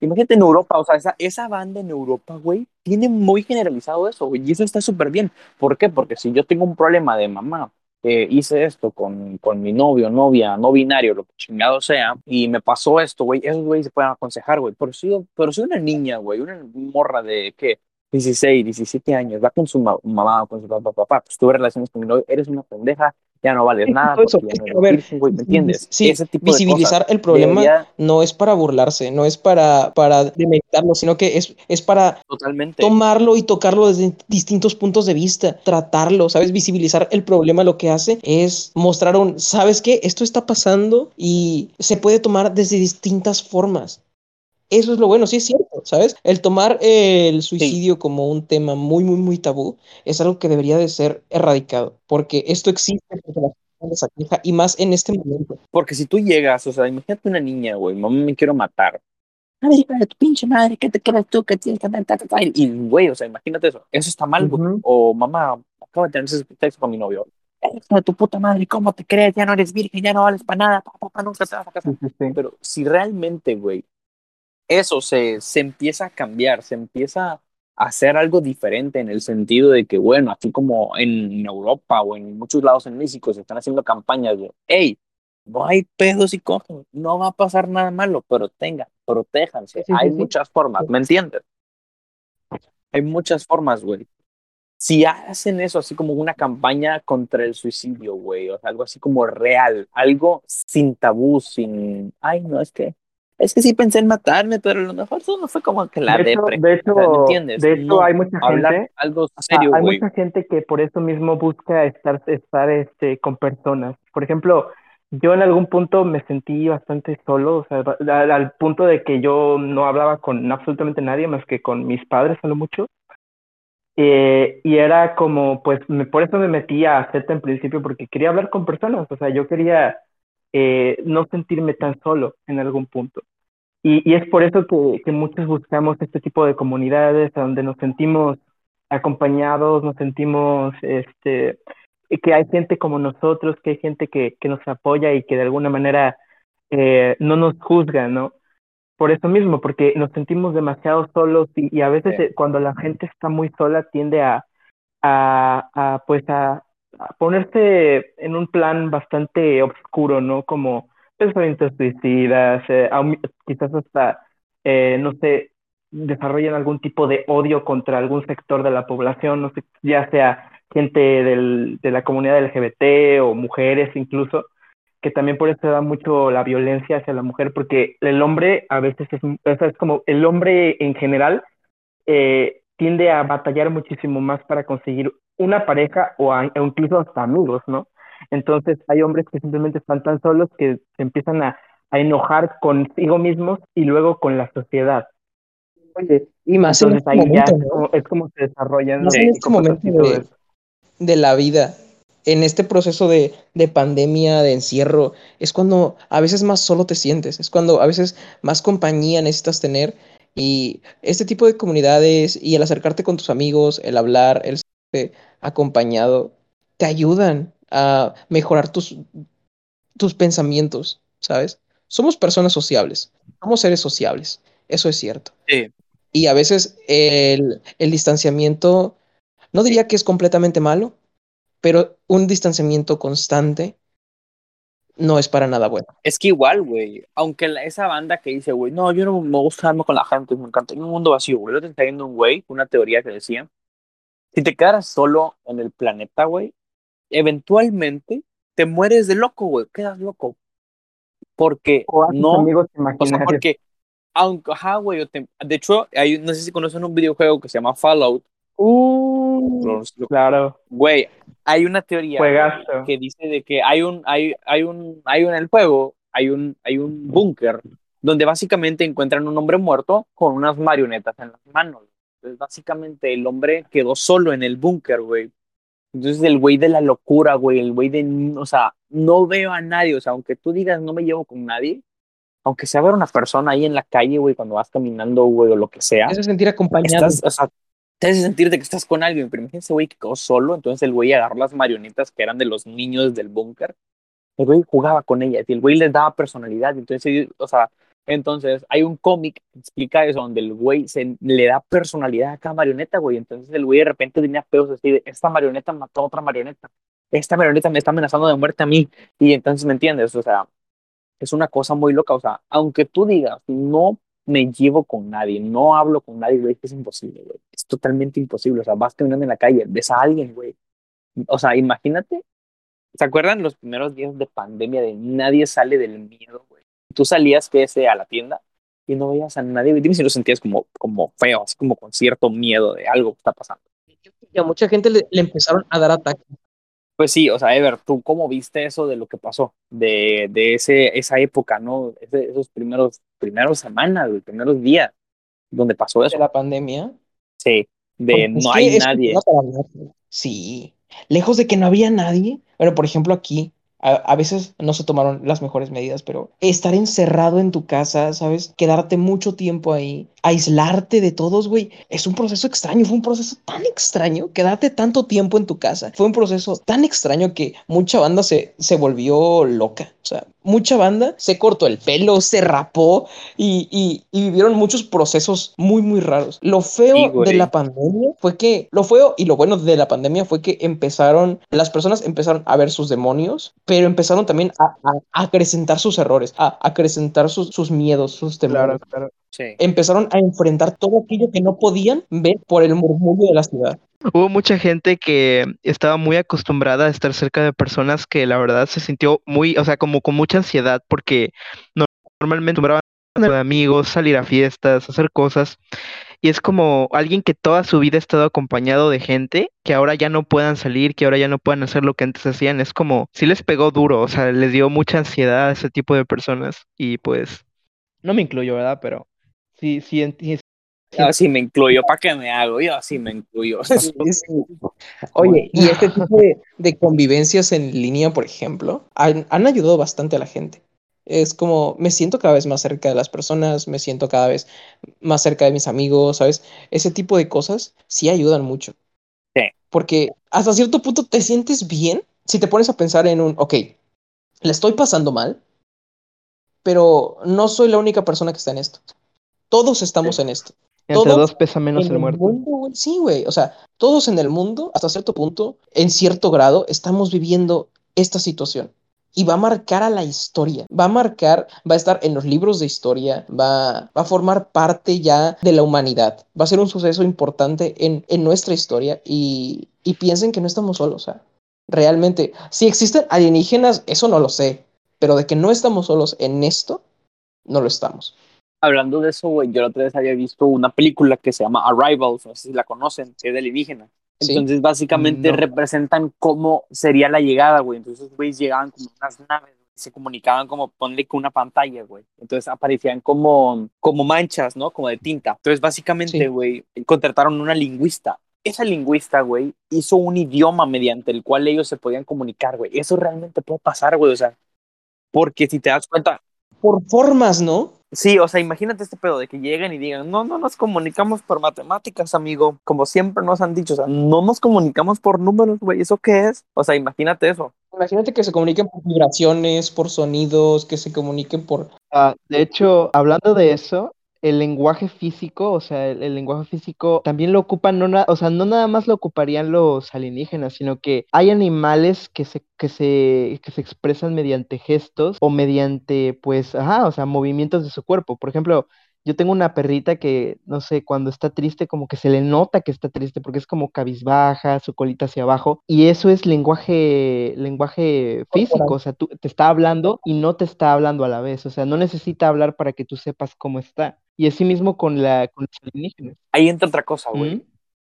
Imagínate en Europa, o sea, esa, esa banda en Europa, güey, tiene muy generalizado eso, güey, y eso está súper bien. ¿Por qué? Porque si yo tengo un problema de mamá, eh, hice esto con, con mi novio, novia, no binario, lo que chingado sea, y me pasó esto, güey, esos güey se pueden aconsejar, güey. Pero si, pero si una niña, güey, una morra de, ¿qué? 16, 17 años, va con su ma- mamá o con su papá, papá, pues tuve relaciones con mi novio, eres una pendeja, ya no vales nada, eso. Es que, a ver, ¿me entiendes? Sí, Ese tipo de visibilizar cosas el problema debería- no es para burlarse, no es para, para demeritarlo, sino que es, es para totalmente. tomarlo y tocarlo desde distintos puntos de vista, tratarlo, ¿sabes? Visibilizar el problema lo que hace es mostrar un, ¿sabes qué? Esto está pasando y se puede tomar desde distintas formas. Eso es lo bueno, sí es cierto, ¿sabes? El tomar el suicidio como un tema muy, muy, muy tabú es algo que debería de ser erradicado, porque esto existe y más en este momento. Porque si tú llegas, o sea, imagínate una niña, güey, mamá, me quiero matar. A ver, de tu pinche madre, ¿qué te crees tú que tienes que ta? Y, güey, o sea, imagínate eso. Eso está mal, güey. Ujú. O mamá, acabo de tener sexo con mi novio. Hija de tu puta madre, ¿cómo te crees? Ya no eres virgen, ya no vales para nada, papá, papá, nunca te vas a casar. Sí, sí, sí. Pero si realmente, güey, eso se, se empieza a cambiar, se empieza a hacer algo diferente en el sentido de que, bueno, así como en Europa o en muchos lados en México se están haciendo campañas de, hey, no hay pedos y cogen, no va a pasar nada malo, pero tengan, protéjanse. Sí, hay sí. muchas formas, ¿me entiendes? Hay muchas formas, güey. Si hacen eso así como una campaña contra el suicidio, güey, o sea, algo así como real, algo sin tabú, sin, ay, no, es que, es que sí pensé en matarme, pero a lo mejor eso no fue como que la de hecho, depre. de hecho, O sea, ¿me entiendes? de hecho No, hay mucha gente, algo serio, hay güey. mucha gente que por eso mismo busca estar, estar este, con personas. Por ejemplo, yo en algún punto me sentí bastante solo, o sea, al, al punto de que yo no hablaba con absolutamente nadie más que con mis padres a lo mucho. Eh, y era como, pues, me, por eso me metí a Z en principio, porque quería hablar con personas, o sea, yo quería eh, no sentirme tan solo en algún punto. Y, y es por eso que, que muchos buscamos este tipo de comunidades donde nos sentimos acompañados, nos sentimos este, que hay gente como nosotros, que hay gente que, que nos apoya y que de alguna manera eh, no nos juzga, ¿no? Por eso mismo, porque nos sentimos demasiado solos y, y a veces Sí. eh, cuando la gente está muy sola tiende a, a, a, pues a ponerse en un plan bastante oscuro, ¿no? Como pensamientos suicidas, eh, quizás hasta, eh, no sé, desarrollan algún tipo de odio contra algún sector de la población, no sé, ya sea gente del, de la comunidad LGBT o mujeres incluso, que también por eso da mucho la violencia hacia la mujer, porque el hombre a veces es, es como el hombre en general eh, tiende a batallar muchísimo más para conseguir una pareja o, a- o incluso hasta amigos, ¿no? Entonces hay hombres que simplemente están tan solos que se empiezan a, a enojar consigo mismos y luego con la sociedad. Oye, y más en Entonces este ahí ya momento, es ¿no? como, es como se desarrollan Más en este momento de, la vida, en este proceso de, de pandemia, de encierro, es cuando a veces más solo te sientes, es cuando a veces más compañía necesitas tener y este tipo de comunidades y el acercarte con tus amigos, el hablar, el acompañado, te ayudan a mejorar tus, tus pensamientos, ¿sabes? Somos personas sociables, somos seres sociables, eso es cierto. Sí. Y a veces el, el distanciamiento, no diría que es completamente malo, pero un distanciamiento constante no es para nada bueno. Es que igual, güey, aunque la- esa banda que dice, güey, no, yo no me gusta darme con la gente, me encanta, en un mundo vacío, güey, yo te está viendo un güey, una teoría que decía, si te quedaras solo en el planeta, güey, eventualmente te mueres de loco, güey, quedas loco. Porque O a tus no, amigos o sea, porque, aunque, ajá, güey, te- de hecho, hay, no sé si conocen un videojuego que se llama Fallout, Uh, claro, güey, hay una teoría juegazo. que dice de que hay un, hay, hay un, hay un en el juego, hay un, hay un búnker donde básicamente encuentran un hombre muerto con unas marionetas en las manos. Entonces, básicamente el hombre quedó solo en el búnker, güey. Entonces el güey de la locura, güey, el güey de, o sea, no veo a nadie, o sea, aunque tú digas no me llevo con nadie, aunque sea ver una persona ahí en la calle, güey, cuando vas caminando, güey, o lo que sea, Es sentir acompañado. estás, o sea, te hace sentirte que estás con alguien, pero imagínate güey que quedó solo, entonces el güey agarró las marionetas que eran de los niños del búnker, el güey jugaba con ellas y el güey les daba personalidad, entonces, o sea, entonces hay un cómic que explica eso, donde el güey se, le da personalidad a cada marioneta, güey, entonces el güey de repente tenía pedos así de, esta marioneta mató a otra marioneta, esta marioneta me está amenazando de muerte a mí, y entonces, ¿me entiendes? O sea, es una cosa muy loca, o sea, aunque tú digas, no me llevo con nadie, no hablo con nadie, güey, es imposible, güey. Es totalmente imposible. O sea, vas caminando en la calle, ves a alguien, güey. O sea, imagínate. ¿Se acuerdan los primeros días de pandemia de nadie sale del miedo, güey? Tú salías, que ese, a la tienda y no veías a nadie. Dime si lo sentías como, como feo, así como con cierto miedo de algo que está pasando. Y a mucha gente le, le empezaron a dar ataques. Pues sí, o sea, Ever, ¿tú cómo viste eso de lo que pasó? De, de ese, esa época, ¿no? Ese- esos primeros, primeros semanas, los primeros días donde pasó de eso. la pandemia. Sí, de no hay nadie. Sí. Lejos de que no había nadie. Bueno, por ejemplo, aquí, a, veces no se tomaron las mejores medidas, pero estar encerrado en tu casa, ¿sabes? Quedarte mucho tiempo ahí, aislarte de todos, güey, es un proceso extraño. Fue un proceso tan extraño. Quedarte tanto tiempo en tu casa. Fue un proceso tan extraño que mucha banda se, se volvió loca. O sea, mucha banda se cortó el pelo, se rapó y, y- y vivieron muchos procesos muy, muy raros. Lo feo Sí, de la pandemia fue que, lo feo y lo bueno de la pandemia fue que empezaron, las personas empezaron a ver sus demonios, pero empezaron también a, a- a acrecentar sus errores, a acrecentar sus, sus miedos, sus temores. Claro, claro. Sí. Empezaron a enfrentar todo aquello que no podían ver por el murmullo de la ciudad. Hubo mucha gente que estaba muy acostumbrada a estar cerca de personas que la verdad se sintió muy, o sea, como con mucha ansiedad porque no- normalmente acostumbraban a amigos, salir a fiestas, hacer cosas. Y es como alguien que toda su vida ha estado acompañado de gente que ahora ya no puedan salir, que ahora ya no puedan hacer lo que antes hacían. Es como, sí les pegó duro, o sea, les dio mucha ansiedad a ese tipo de personas. Y pues, no me incluyo, ¿verdad? Pero sí, sí, enti- Yo sí me incluyo, ¿para qué me hago? Yo sí me incluyo. Oye, y este tipo de, de convivencias en línea, por ejemplo, han, han ayudado bastante a la gente. Es como, me siento cada vez más cerca de las personas, me siento cada vez más cerca de mis amigos, ¿sabes? Ese tipo de cosas sí ayudan mucho. Sí. Porque hasta cierto punto te sientes bien si te pones a pensar en un, ok, le estoy pasando mal, pero no soy la única persona que está en esto. Todos estamos en esto. entre Todos dos pesa menos en el muerto. mundo, sí, güey. O sea, todos en el mundo, hasta cierto punto, en cierto grado, estamos viviendo esta situación. Y va a marcar a la historia. Va a marcar, va a estar en los libros de historia, va, va a formar parte ya de la humanidad. Va a ser un suceso importante en, en nuestra historia. Y, y piensen que no estamos solos. O sea, realmente, si existen alienígenas, eso no lo sé. Pero de que no estamos solos en esto, no lo estamos. Hablando de eso, güey, yo la otra vez había visto una película que se llama Arrivals, no sé si la conocen, que es de alienígena. Sí. Entonces, básicamente No. representan cómo sería la llegada, güey. Entonces, güey, llegaban como unas naves, se comunicaban como, ponle con una pantalla, güey. Entonces, aparecían como, como manchas, ¿no? Como de tinta. Entonces, básicamente, Sí. güey, contrataron una lingüista. Esa lingüista, güey, hizo un idioma mediante el cual ellos se podían comunicar, güey. Eso realmente puede pasar, güey, o sea, porque si te das cuenta, Por formas, ¿no? Sí, o sea, imagínate este pedo de que lleguen y digan, no, no nos comunicamos por matemáticas, amigo, como siempre nos han dicho, o sea, no nos comunicamos por números, güey, ¿eso qué es? O sea, imagínate eso. Imagínate que se comuniquen por vibraciones, por sonidos, que se comuniquen por... Ah, de hecho, hablando de eso, el lenguaje físico, o sea, el, lenguaje físico también lo ocupan, no o sea, no nada más lo ocuparían los alienígenas, sino que hay animales que se, que se, que se expresan mediante gestos o mediante, pues, ajá, o sea, movimientos de su cuerpo. Por ejemplo, yo tengo una perrita que, no sé, cuando está triste, como que se le nota que está triste, porque es como cabizbaja, su colita hacia abajo, y eso es lenguaje, lenguaje físico, o sea, tú te está hablando y no te está hablando a la vez, o sea, no necesita hablar para que tú sepas cómo está. Y así mismo con la, con los alienígenas. Ahí entra otra cosa, güey. ¿Mm?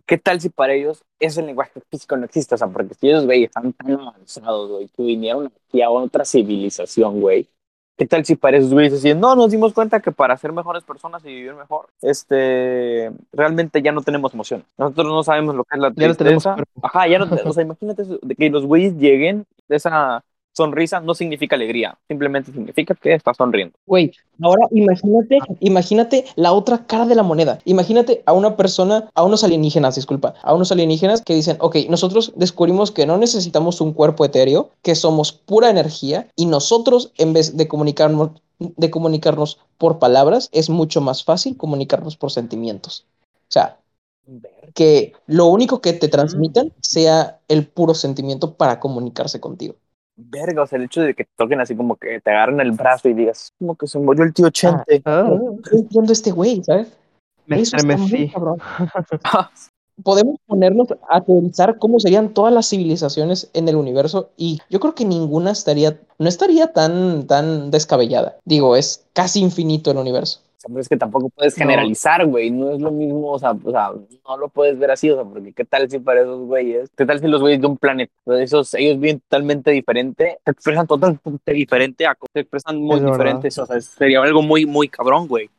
¿Qué tal si para ellos ese lenguaje físico no existe? O sea, porque si ellos, güey, están tan avanzados, güey, que vinieron aquí a otra civilización, güey. ¿Qué tal si para esos güeyes decían, no, nos dimos cuenta que para ser mejores personas y vivir mejor, este, realmente ya no tenemos emoción. Nosotros no sabemos lo que es la Ya no tenemos tristeza. Ajá, ya no, te- o sea, imagínate eso, de que los güeyes lleguen, esa sonrisa no significa alegría, simplemente significa que estás sonriendo. Güey, ahora imagínate, imagínate la otra cara de la moneda. Imagínate a una persona, a unos alienígenas, disculpa, a unos alienígenas que dicen, ok, nosotros descubrimos que no necesitamos un cuerpo etéreo, que somos pura energía y nosotros en vez de comunicarnos, de comunicarnos por palabras, es mucho más fácil comunicarnos por sentimientos. O sea, que lo único que te transmitan sea el puro sentimiento para comunicarse contigo. Verga, o sea, el hecho de que te toquen así como que te agarren el brazo y digas, como que se murió el tío Chente. Ah, Estoy entiendo este güey, ¿sabes? me Eso está muy estremecí. cabrón. Podemos ponernos a teorizar cómo serían todas las civilizaciones en el universo y yo creo que ninguna estaría, no estaría tan, tan descabellada. Digo, es casi infinito el universo. Es que tampoco puedes No. generalizar, güey. No es lo mismo, o sea, o sea, no lo puedes ver así, o sea, porque qué tal si para esos güeyes, qué tal si los güeyes de un planeta, o sea, esos, ellos viven totalmente diferente, se expresan totalmente diferente a se expresan muy Es verdad. diferentes, o sea, sería algo muy, muy cabrón, güey.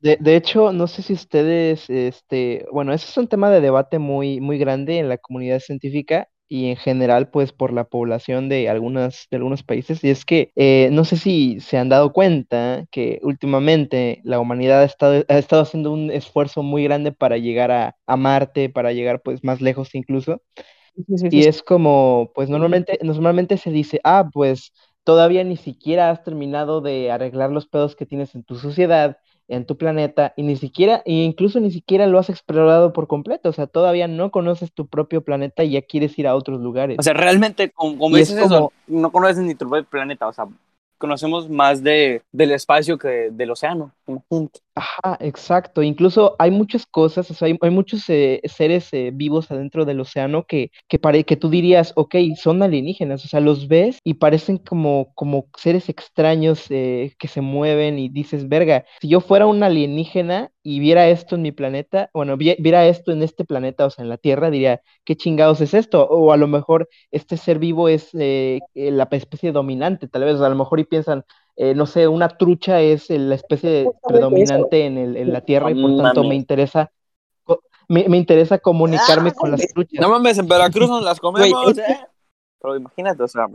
De, de hecho, no sé si ustedes, este, bueno, ese es un tema de debate muy, muy grande en la comunidad científica y en general, pues, por la población de algunas, de algunos países. Y es que eh, no sé si se han dado cuenta que últimamente la humanidad ha estado, ha estado haciendo un esfuerzo muy grande para llegar a, a Marte, para llegar, pues, más lejos incluso. Y es como, pues normalmente, normalmente se dice, ah, pues todavía ni siquiera has terminado de arreglar los pedos que tienes en tu sociedad, en tu planeta, y ni siquiera, e incluso ni siquiera lo has explorado por completo, o sea, todavía no conoces tu propio planeta y ya quieres ir a otros lugares. O sea, realmente, como, como es dices eso, no conoces ni tu propio planeta, o sea, conocemos más de, del espacio que del océano, Ajá, exacto. Incluso hay muchas cosas, o sea, hay, hay muchos eh, seres eh, vivos adentro del océano que, que, pare- que tú dirías, ok, son alienígenas, o sea, los ves y parecen como, como seres extraños eh, que se mueven y dices, verga, si yo fuera un alienígena y viera esto en mi planeta, bueno, vi- viera esto en este planeta, o sea, en la Tierra, diría, ¿qué chingados es esto? O a lo mejor este ser vivo es la especie dominante, tal vez, a lo mejor y piensan, eh, no sé, una trucha es la especie predominante en, el, en la Tierra y por tanto me interesa me, me interesa comunicarme con las truchas. No mames, en Veracruz nos las comemos, ¿eh? Pero imagínate, o sea,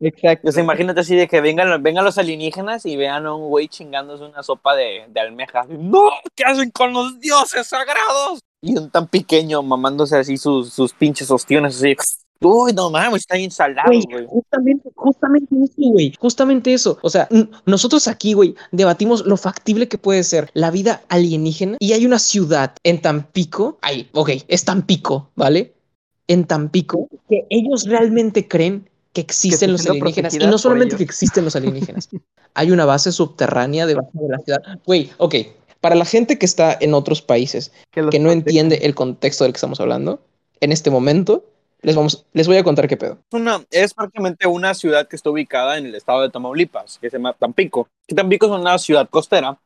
Exacto. o sea, imagínate así de que vengan, vengan los alienígenas y vean a un güey chingándose una sopa de, de almejas. ¡No! ¿Qué hacen con los dioses sagrados? Y un tan pequeño mamándose así sus, sus pinches ostiones así. Uy, no mames, está bien salado, Güey, justamente, justamente eso, güey. Justamente eso. O sea, nosotros aquí, güey, debatimos lo factible que puede ser la vida alienígena. Y hay una ciudad en Tampico. Ay, ok, es Tampico, ¿vale? En Tampico, que ellos realmente creen que existen los alienígenas. Y no solamente ellos. que existen los alienígenas. hay una base subterránea debajo de la ciudad. Güey, ok. Para la gente que está en otros países, los que no entiende el contexto del que estamos hablando, en este momento, les, vamos, les voy a contar qué pedo. Es, una, es prácticamente una ciudad que está ubicada en el estado de Tamaulipas, que se llama Tampico. Que Tampico es una ciudad costera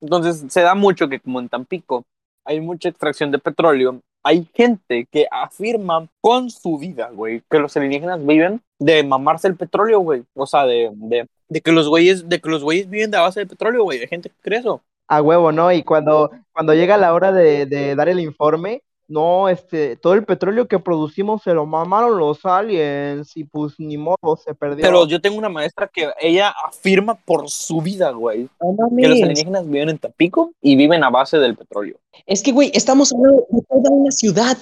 Entonces se da mucho que como en Tampico hay mucha extracción de petróleo, hay gente que afirma con su vida, güey, que los alienígenas viven de mamarse el petróleo, güey. O sea, de, de, de que los güeyes, de que los güeyes viven de base de petróleo, güey. Hay gente que cree eso. A huevo, ¿no? Y cuando, cuando llega la hora de, de dar el informe, no, este, todo el petróleo que producimos se lo mamaron los aliens y pues ni modo, se perdió. Pero yo tengo una maestra que ella afirma por su vida, güey, No que los alienígenas viven en Tampico y viven a base del petróleo. Es que, güey, estamos hablando de toda una ciudad.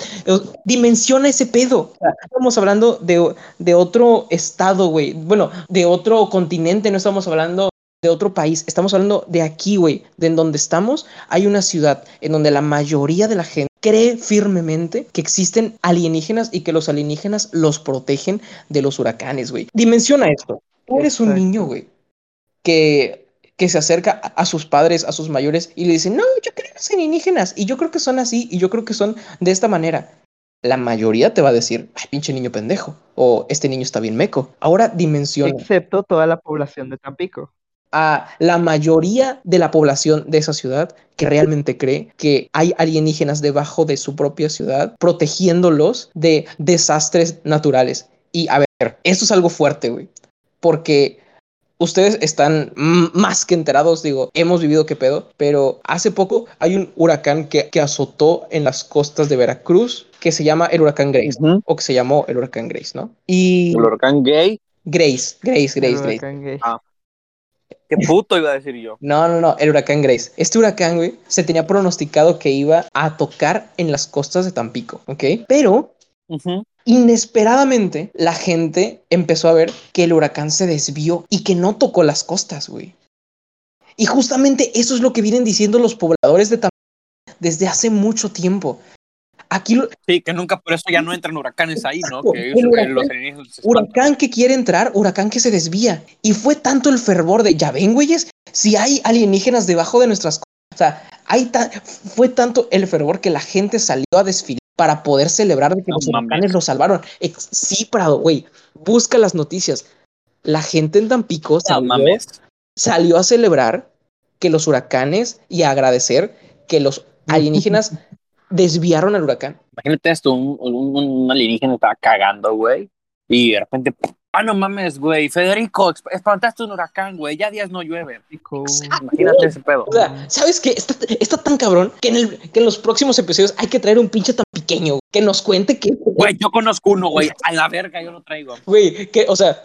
Dimensiona ese pedo. Estamos hablando de, de otro estado, güey. Bueno, de otro continente, no estamos hablando de otro país. Estamos hablando de aquí, güey. De en donde estamos, hay una ciudad en donde la mayoría de la gente cree firmemente que existen alienígenas y que los alienígenas los protegen de los huracanes, güey. Dimensiona esto. Tú eres un niño, güey, que, que se acerca a, a sus padres, a sus mayores, y le dice, no, yo creo en los alienígenas, y yo creo que son así, y yo creo que son de esta manera. La mayoría te va a decir, ay, pinche niño pendejo, o este niño está bien meco. Ahora dimensiona Excepto toda la población de Tampico. A la mayoría de la población de esa ciudad que realmente cree que hay alienígenas debajo de su propia ciudad, protegiéndolos de desastres naturales. Y a ver, esto es algo fuerte, güey, porque ustedes están más que enterados, digo, hemos vivido qué pedo, pero hace poco hay un huracán que, que azotó en las costas de Veracruz que se llama el huracán Grace, o que se llamó el huracán Grace, ¿no? Y El huracán gay, Grace, Grace, Grace, El Grace. huracán gay. Ah. Qué puto iba a decir yo. No, no, no, el huracán Grace. Este huracán, güey, se tenía pronosticado que iba a tocar en las costas de Tampico, ¿ok? Pero inesperadamente la gente empezó a ver que el huracán se desvió y que no tocó las costas, güey. Y justamente eso es lo que vienen diciendo los pobladores de Tampico desde hace mucho tiempo. Aquí lo- Sí, que nunca por eso ya no entran huracanes ahí, ¿no? Que El huracán- los que quiere entrar, huracán que se desvía. Y fue tanto el fervor de, ya ven, güeyes, si hay alienígenas debajo de nuestras cosas. O sea, hay ta- fue tanto el fervor que la gente salió a desfilar para poder celebrar de que No los mames. huracanes lo salvaron. Ex- sí, Prado, güey, busca las noticias. La gente en Tampico No salió, mames. salió a celebrar que los huracanes y a agradecer que los alienígenas desviaron al huracán. Imagínate esto, un, un, un alienígena estaba cagando, güey. Y de repente, ah, no mames, güey. Federico, esp- espantaste un huracán, güey. Ya días no llueve. Imagínate ese pedo. O sea, ¿sabes qué? Está, está tan cabrón que en, el, que en los próximos episodios hay que traer un pinche tan pequeño que nos cuente que, Güey, yo conozco uno, güey. A la verga yo lo traigo. güey, que, o sea,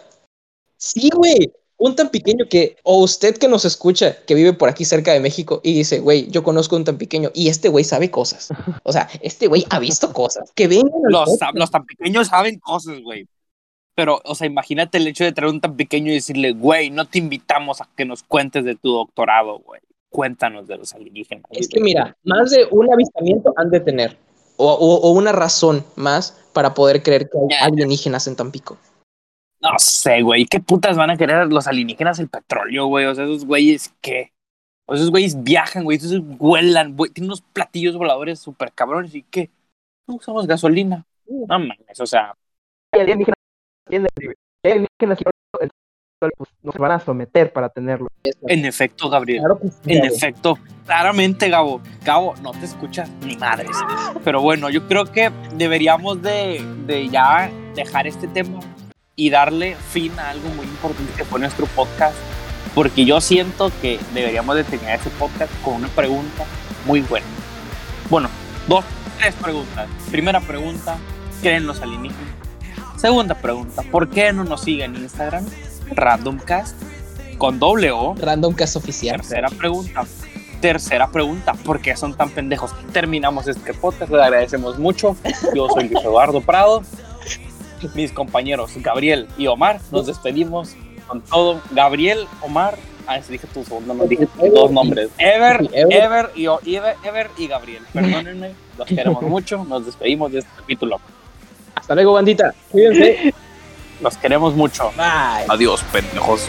sí, güey, un tan pequeño que, o usted que nos escucha, que vive por aquí cerca de México y dice, güey, yo conozco un tan pequeño y este güey sabe cosas. O sea, este güey ha visto cosas. Que vengan Los, los tan pequeños saben cosas, güey. Pero, o sea, imagínate el hecho de traer un tan pequeño y decirle, güey, no te invitamos a que nos cuentes de tu doctorado, güey. Cuéntanos de los alienígenas. Es que mira, más de un avistamiento han de tener. O, o- o una razón más para poder creer que hay alienígenas en Tampico. No sé, güey. ¿Qué putas van a querer los alienígenas el petróleo, güey? O sea, esos güeyes, ¿qué? O esos güeyes viajan, güey. Esos vuelan, güey. Tienen unos platillos voladores súper cabrones. ¿Y qué? No usamos gasolina. No mames, o sea, Hay alienígenas alienígenas pues, nos van a someter para tenerlo. en efecto, Gabriel. Claro que sí, En efecto, claramente, Gabo. Gabo, no te escuchas ni madres. Pero bueno, yo creo que deberíamos de, de ya dejar este tema y darle fin a algo muy importante que fue nuestro podcast. Porque yo siento que deberíamos de terminar este podcast con una pregunta muy buena. Bueno, dos, tres preguntas. Primera pregunta, ¿creen los alienígenas? Segunda pregunta, ¿por qué no nos siguen en Instagram? Randomcast con doble O. Random Cast Oficial. Tercera pregunta. Tercera pregunta, ¿por qué son tan pendejos? Terminamos este podcast, les agradecemos mucho. Yo soy Luis Eduardo Prado. Mis compañeros Gabriel y Omar, nos despedimos con todo. Gabriel, Omar, ah, dije tu segundo, no dije tus dos nombres. Ever, Ever. Ever y, o- Ever, Ever y Gabriel. Perdónenme, los queremos mucho. Nos despedimos de este capítulo. Hasta luego, bandita. Cuídense. Los queremos mucho. Bye. Adiós, pendejos.